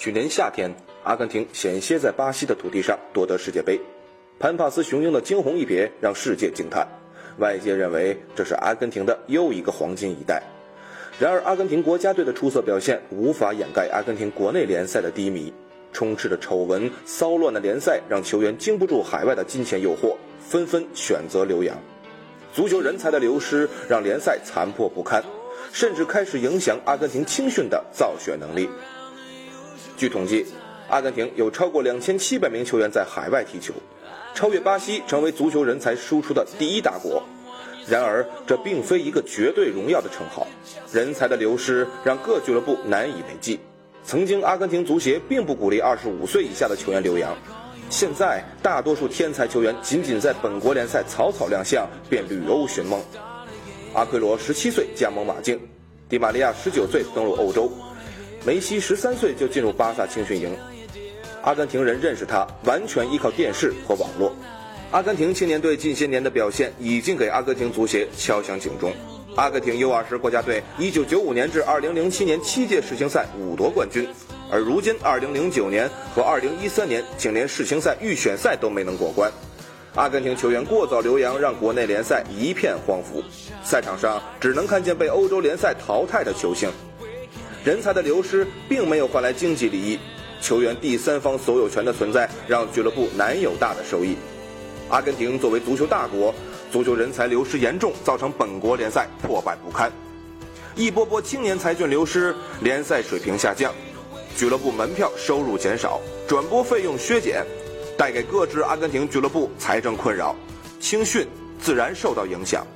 去年夏天，阿根廷险些在巴西的土地上夺得世界杯，潘帕斯雄鹰的惊鸿一瞥让世界惊叹，外界认为这是阿根廷的又一个黄金一代。然而，阿根廷国家队的出色表现无法掩盖阿根廷国内联赛的低迷，充斥着丑闻、骚乱的联赛让球员经不住海外的金钱诱惑，纷纷选择留洋。足球人才的流失让联赛残破不堪，甚至开始影响阿根廷青训的造血能力。据统计，阿根廷有超过两千七百名球员在海外踢球，超越巴西成为足球人才输出的第一大国。然而，这并非一个绝对荣耀的称号，人才的流失让各俱乐部难以为继。曾经，阿根廷足协并不鼓励二十五岁以下的球员留洋。现在，大多数天才球员仅仅在本国联赛草草亮相，便旅欧寻梦。阿奎罗十七岁加盟马竞，迪玛利亚十九岁登陆欧洲，梅西十三岁就进入巴萨青训营。阿根廷人认识他，完全依靠电视和网络。阿根廷青年队近些年的表现已经给阿根廷足协敲响警钟。阿根廷 U20 国家队一九九五年至二零零七年七届世青赛五夺冠军。而如今，2009年和2013年竟连世青赛预选赛都没能过关。阿根廷球员过早留洋，让国内联赛一片荒芜，赛场上只能看见被欧洲联赛淘汰的球星。人才的流失并没有换来经济利益，球员第三方所有权的存在让俱乐部难有大的收益。阿根廷作为足球大国，足球人才流失严重，造成本国联赛破败不堪。一波波青年才俊流失，联赛水平下降。俱乐部门票收入减少，转播费用削减，带给各支阿根廷俱乐部财政困扰，青训自然受到影响。